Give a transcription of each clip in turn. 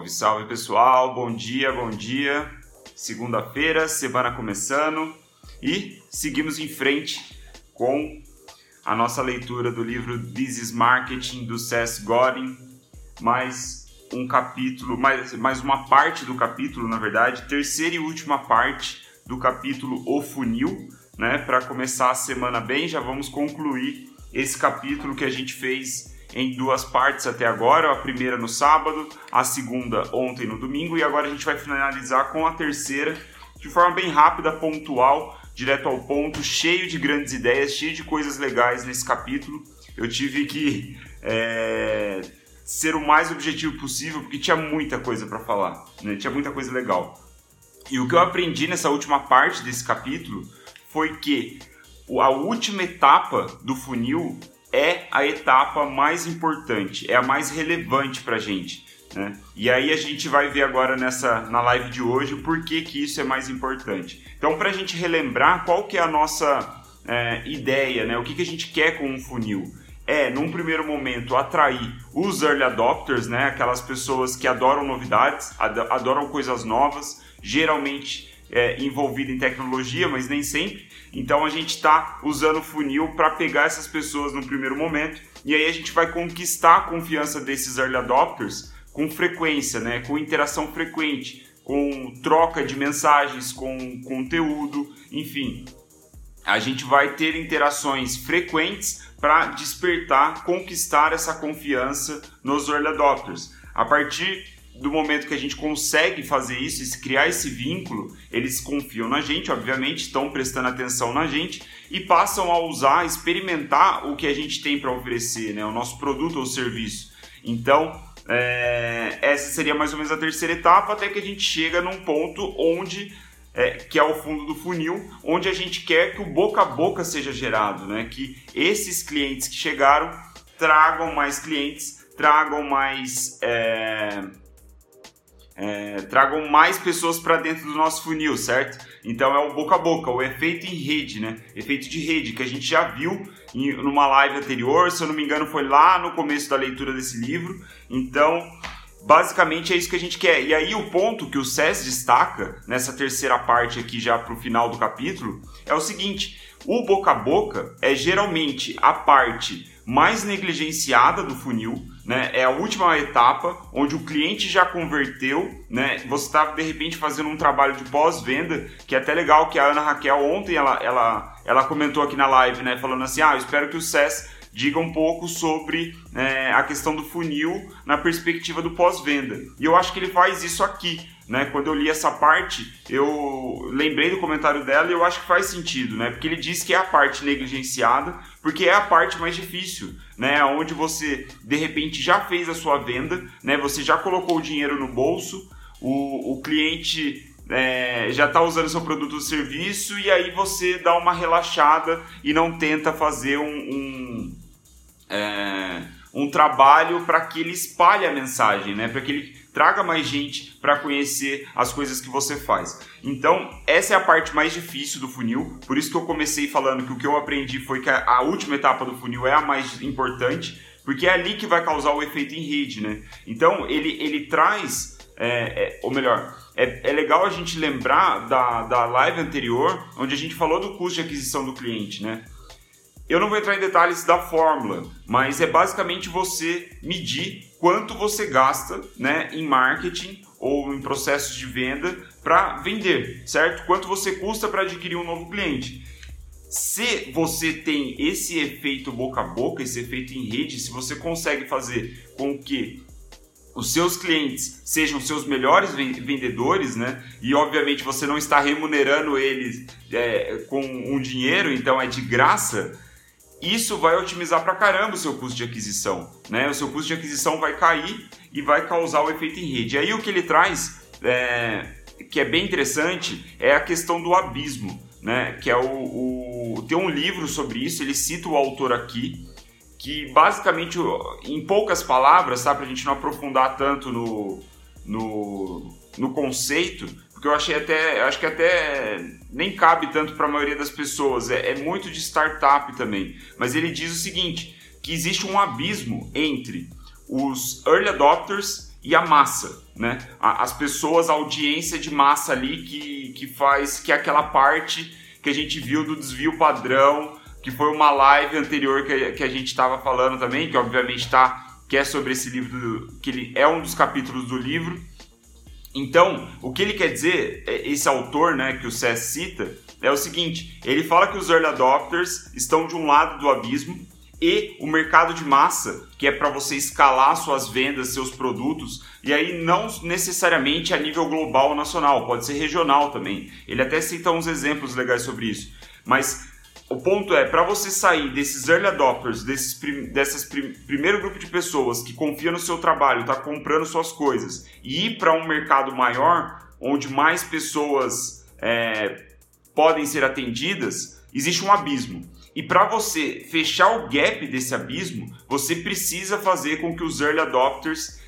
Salve, salve pessoal, bom dia, bom dia. Segunda-feira, semana começando e seguimos em frente com a nossa leitura do livro This is Marketing do Seth Godin, mais um capítulo, mais, mais uma parte do capítulo, na verdade, terceira e última parte do capítulo O Funil, né? Para começar a semana bem, já vamos concluir esse capítulo que a gente fez em duas partes até agora, a primeira no sábado, a segunda ontem no domingo e agora a gente vai finalizar com a terceira de forma bem rápida, pontual, direto ao ponto, cheio de grandes ideias, cheio de coisas legais nesse capítulo. Eu tive que é, ser o mais objetivo possível porque tinha muita coisa para falar, né? tinha muita coisa legal. E o que eu aprendi nessa última parte desse capítulo foi que a última etapa do funil é a etapa mais importante, é a mais relevante para a gente. Né? E aí a gente vai ver agora nessa na live de hoje por que, que isso é mais importante. Então, para a gente relembrar qual que é a nossa é, ideia, né? o que, que a gente quer com um funil, é, num primeiro momento, atrair os early adopters, né? aquelas pessoas que adoram novidades, adoram coisas novas, geralmente é, envolvido em tecnologia, mas nem sempre. Então a gente está usando funil para pegar essas pessoas no primeiro momento e aí a gente vai conquistar a confiança desses early adopters com frequência, né? com interação frequente, com troca de mensagens, com conteúdo, enfim. A gente vai ter interações frequentes para despertar, conquistar essa confiança nos early adopters. A partir do momento que a gente consegue fazer isso, criar esse vínculo, eles confiam na gente, obviamente, estão prestando atenção na gente e passam a usar, experimentar o que a gente tem para oferecer, né? o nosso produto ou serviço. Então, é, essa seria mais ou menos a terceira etapa, até que a gente chega num ponto onde, é, que é o fundo do funil, onde a gente quer que o boca a boca seja gerado, né? que esses clientes que chegaram tragam mais clientes, tragam mais. É, é, tragam mais pessoas para dentro do nosso funil, certo? Então é o boca a boca, o efeito em rede, né? Efeito de rede, que a gente já viu em numa live anterior, se eu não me engano, foi lá no começo da leitura desse livro. Então, basicamente é isso que a gente quer. E aí o ponto que o SES destaca nessa terceira parte aqui já para o final do capítulo é o seguinte: o boca a boca é geralmente a parte mais negligenciada do funil, né? É a última etapa onde o cliente já converteu, né? Você está de repente fazendo um trabalho de pós-venda, que é até legal que a Ana Raquel ontem ela, ela, ela comentou aqui na live, né? Falando assim, ah, eu espero que o SES diga um pouco sobre é, a questão do funil na perspectiva do pós-venda. E eu acho que ele faz isso aqui. Né? Quando eu li essa parte, eu lembrei do comentário dela e eu acho que faz sentido, né? Porque ele diz que é a parte negligenciada, porque é a parte mais difícil, né? Onde você de repente já fez a sua venda, né? Você já colocou o dinheiro no bolso, o, o cliente é, já está usando seu produto ou serviço e aí você dá uma relaxada e não tenta fazer um, um, é, um trabalho para que ele espalhe a mensagem, né? Para que ele traga mais gente para conhecer as coisas que você faz. Então, essa é a parte mais difícil do funil, por isso que eu comecei falando que o que eu aprendi foi que a, última etapa do funil é a mais importante, porque é ali que vai causar o efeito em rede, né? Então, ele, ele traz, é, é, ou melhor, é, é, legal a gente lembrar da, da live anterior, onde a gente falou do custo de aquisição do cliente, né? Eu não vou entrar em detalhes da fórmula, mas é basicamente você medir quanto você gasta né, em marketing ou em processos de venda para vender, certo? Quanto você custa para adquirir um novo cliente. Se você tem esse efeito boca a boca, esse efeito em rede, se você consegue fazer com que os seus clientes sejam seus melhores vendedores, né? E obviamente você não está remunerando eles é, com um dinheiro, então é de graça isso vai otimizar pra caramba o seu custo de aquisição, né? O seu custo de aquisição vai cair e vai causar o efeito em rede. Aí o que ele traz, é, que é bem interessante, é a questão do abismo, né? Que é o, o tem um livro sobre isso, ele cita o autor aqui, que basicamente, em poucas palavras, tá? Pra gente não aprofundar tanto no, no, no conceito, porque eu achei até, acho que até nem cabe tanto para a maioria das pessoas, é, é muito de startup também. Mas ele diz o seguinte, que existe um abismo entre os early adopters e a massa, né? As pessoas, a audiência de massa ali que, que faz, que é aquela parte que a gente viu do desvio padrão, que foi uma live anterior que, que a gente estava falando também, que obviamente está que é sobre esse livro, que ele é um dos capítulos do livro. Então, o que ele quer dizer, é, esse autor, né, que o Cés cita, é o seguinte: ele fala que os early adopters estão de um lado do abismo e o mercado de massa, que é para você escalar suas vendas, seus produtos, e aí não necessariamente a nível global ou nacional, pode ser regional também. Ele até cita uns exemplos legais sobre isso. Mas o ponto é, para você sair desses early adopters, desses prim, dessas prim, primeiro grupo de pessoas que confia no seu trabalho, está comprando suas coisas, e ir para um mercado maior, onde mais pessoas é, podem ser atendidas, existe um abismo. E para você fechar o gap desse abismo, você precisa fazer com que os early adopters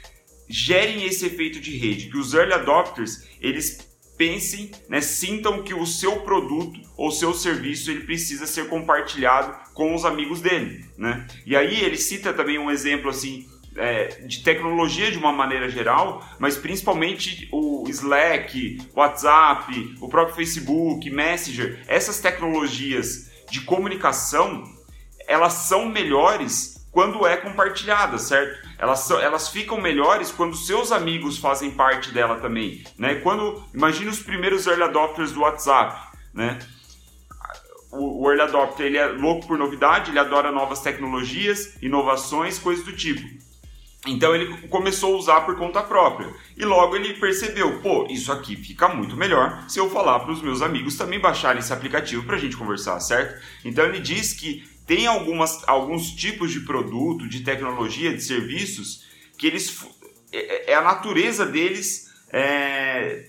gerem esse efeito de rede, que os early adopters eles pensem, né, sintam que o seu produto ou seu serviço ele precisa ser compartilhado com os amigos dele, né? E aí ele cita também um exemplo assim é, de tecnologia de uma maneira geral, mas principalmente o Slack, WhatsApp, o próprio Facebook, Messenger, essas tecnologias de comunicação, elas são melhores quando é compartilhada, certo? Elas, elas ficam melhores quando seus amigos fazem parte dela também, né? Quando imagina os primeiros early adopters do WhatsApp, né? O, o early adopter ele é louco por novidade, ele adora novas tecnologias, inovações, coisas do tipo. Então ele começou a usar por conta própria. E logo ele percebeu, pô, isso aqui fica muito melhor se eu falar para os meus amigos também baixarem esse aplicativo para a gente conversar, certo? Então ele diz que tem algumas, alguns tipos de produto, de tecnologia, de serviços que eles é, é a natureza deles é,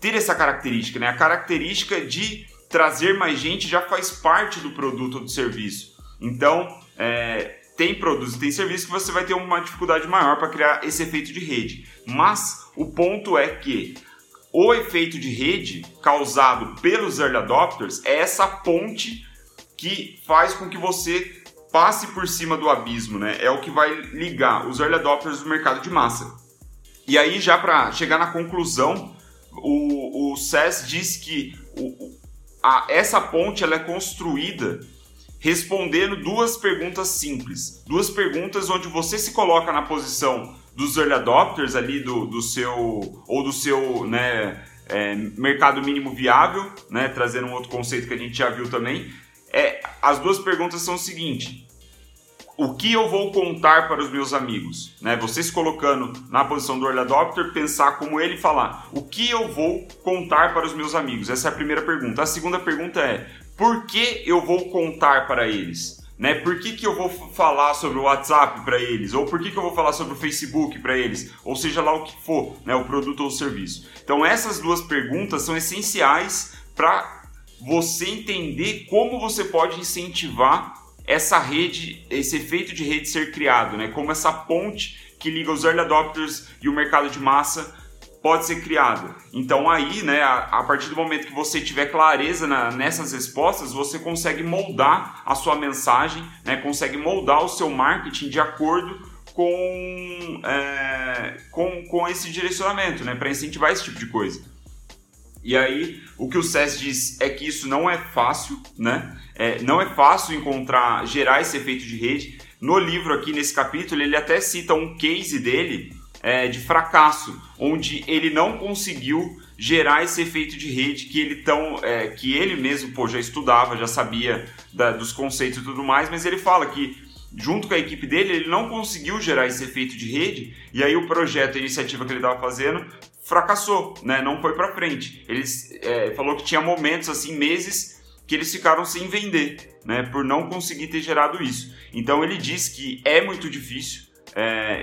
ter essa característica, né? A característica de trazer mais gente já faz parte do produto ou do serviço. Então, é, tem produtos tem serviços que você vai ter uma dificuldade maior para criar esse efeito de rede. Mas o ponto é que o efeito de rede causado pelos early adopters é essa ponte que faz com que você passe por cima do abismo, né? É o que vai ligar os early adopters do mercado de massa. E aí, já para chegar na conclusão, o, o SES diz que o, a, essa ponte ela é construída respondendo duas perguntas simples. Duas perguntas onde você se coloca na posição dos early adopters ali do, do seu ou do seu né, é, mercado mínimo viável, né, trazendo um outro conceito que a gente já viu também. É, as duas perguntas são o seguinte: o que eu vou contar para os meus amigos? Né? Você se colocando na posição do early adopter, pensar como ele falar, o que eu vou contar para os meus amigos? Essa é a primeira pergunta. A segunda pergunta é, por que eu vou contar para eles? Né? Por que, que eu vou falar sobre o WhatsApp para eles? Ou por que, que eu vou falar sobre o Facebook para eles? Ou seja lá o que for, né? o produto ou o serviço. Então essas duas perguntas são essenciais para você entender como você pode incentivar essa rede, esse efeito de rede ser criado, né? Como essa ponte que liga os early adopters e o mercado de massa pode ser criado. Então aí, né, a, a, partir do momento que você tiver clareza na, nessas respostas, você consegue moldar a sua mensagem, né, consegue moldar o seu marketing de acordo com, é, com, com esse direcionamento, né, para incentivar esse tipo de coisa. E aí, o que o SES diz é que isso não é fácil, né? É, não é fácil encontrar, gerar esse efeito de rede. No livro aqui, nesse capítulo, ele até cita um case dele é, de fracasso, onde ele não conseguiu gerar esse efeito de rede que ele tão é, que ele mesmo pô, já estudava, já sabia da, dos conceitos e tudo mais, mas ele fala que junto com a equipe dele ele não conseguiu gerar esse efeito de rede e aí o projeto, a iniciativa que ele estava fazendo fracassou, né? Não foi para frente. Ele é, falou que tinha momentos assim, meses que eles ficaram sem vender, né? Por não conseguir ter gerado isso. Então ele diz que é muito difícil é,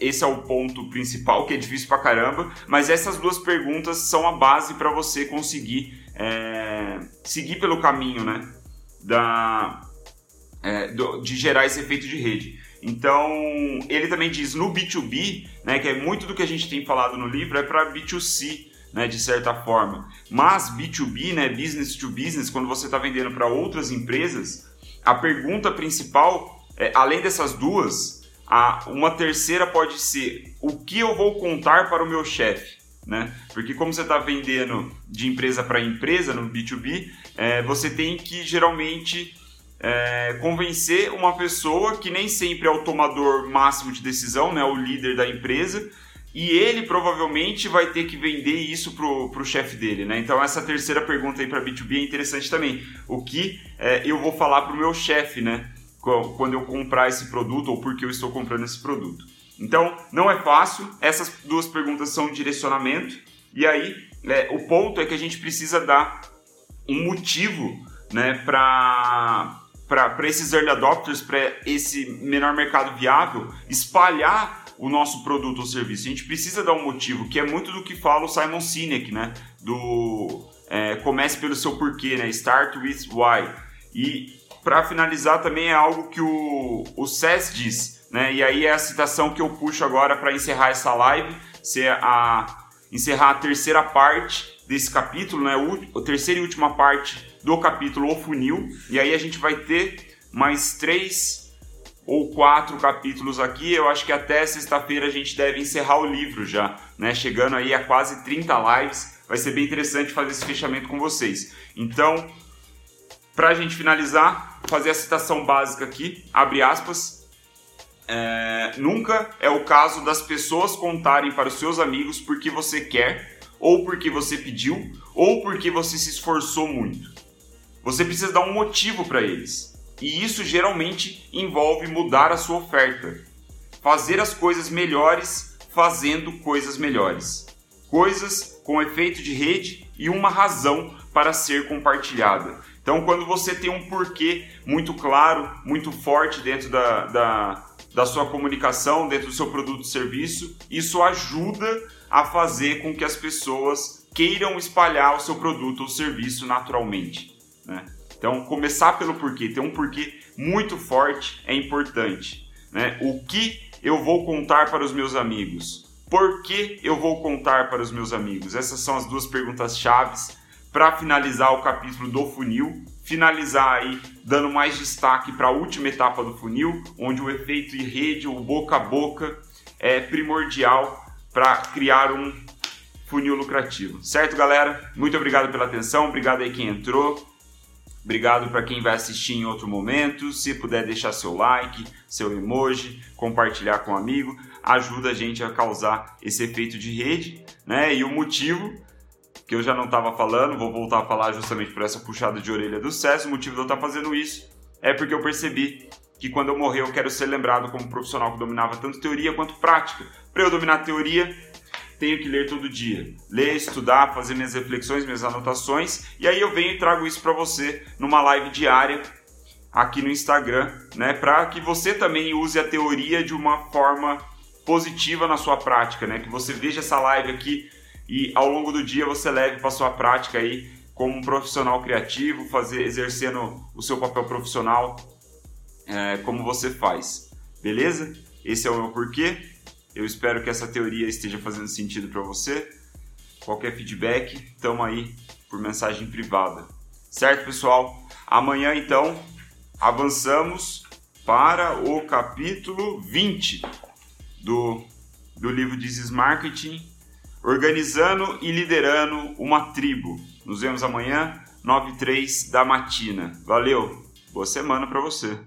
esse é o ponto principal, que é difícil pra caramba, mas essas duas perguntas são a base para você conseguir é, seguir pelo caminho né, da, é, do, de gerar esse efeito de rede. Então, ele também diz no B2B, né, que é muito do que a gente tem falado no livro, é para B2C, né, de certa forma. Mas B2B, né, business to business, quando você está vendendo para outras empresas, a pergunta principal, é, além dessas duas, A, uma terceira pode ser o que eu vou contar para o meu chefe. Né? Porque como você está vendendo de empresa para empresa no B2B, é, você tem que geralmente é, convencer uma pessoa que nem sempre é o tomador máximo de decisão, né, o líder da empresa, e ele provavelmente vai ter que vender isso pro, pro chefe dele, né? Então essa terceira pergunta aí para B2B é interessante também. O que é, eu vou falar pro meu chefe, né? Quando eu comprar esse produto ou porque eu estou comprando esse produto. Então não é fácil. Essas duas perguntas são direcionamento. E aí é, o ponto é que a gente precisa dar um motivo, né? Para para esses early adopters, para esse menor mercado viável, espalhar o nosso produto ou serviço. A gente precisa dar um motivo, que é muito do que fala o Simon Sinek, né? Do é, comece pelo seu porquê, né? Start with why. E para finalizar também é algo que o, o SES diz, né? E aí é a citação que eu puxo agora para encerrar essa live, ser a encerrar a terceira parte desse capítulo, né? O, a terceira e última parte do capítulo O Funil. E aí a gente vai ter mais três ou quatro capítulos aqui. Eu acho que até sexta-feira a gente deve encerrar o livro já, né? Chegando aí a quase 30 lives. Vai ser bem interessante fazer esse fechamento com vocês. Então, para a gente finalizar, fazer a citação básica aqui, abre aspas. É, nunca é o caso das pessoas contarem para os seus amigos porque você quer, ou porque você pediu, ou porque você se esforçou muito. Você precisa dar um motivo para eles. E isso geralmente envolve mudar a sua oferta, fazer as coisas melhores fazendo coisas melhores, coisas com efeito de rede e uma razão para ser compartilhada. Então, quando você tem um porquê muito claro, muito forte dentro da, da, da sua comunicação, dentro do seu produto ou serviço, isso ajuda a fazer com que as pessoas queiram espalhar o seu produto ou serviço naturalmente. Né? Então, começar pelo porquê, ter um porquê muito forte é importante. Né? O que eu vou contar para os meus amigos? Por que eu vou contar para os meus amigos? Essas são as duas perguntas chaves para finalizar o capítulo do funil. Finalizar aí dando mais destaque para a última etapa do funil, onde o efeito de rede, o boca a boca, é primordial para criar um funil lucrativo. Certo, galera? Muito obrigado pela atenção, obrigado aí quem entrou. Obrigado para quem vai assistir em outro momento. Se puder deixar seu like, seu emoji, compartilhar com um amigo, ajuda a gente a causar esse efeito de rede, né? E o motivo que eu já não estava falando, vou voltar a falar justamente por essa puxada de orelha do César. O motivo de eu estar tá fazendo isso é porque eu percebi que quando eu morrer eu quero ser lembrado como um profissional que dominava tanto teoria quanto prática. Para eu dominar teoria, tenho que ler todo dia. Ler, estudar, fazer minhas reflexões, minhas anotações, e aí eu venho e trago isso para você numa live diária aqui no Instagram, né, para que você também use a teoria de uma forma positiva na sua prática, né? Que você veja essa live aqui e ao longo do dia você leve para sua prática aí como um profissional criativo, fazer exercendo o seu papel profissional é, como você faz, beleza? Esse é o meu porquê. Eu espero que essa teoria esteja fazendo sentido para você. Qualquer feedback, tamo aí por mensagem privada. Certo, pessoal? Amanhã então avançamos para o capítulo 20 do, do livro This Marketing, organizando e liderando uma tribo. Nos vemos amanhã, 9 e 3 da matina. Valeu, boa semana para você.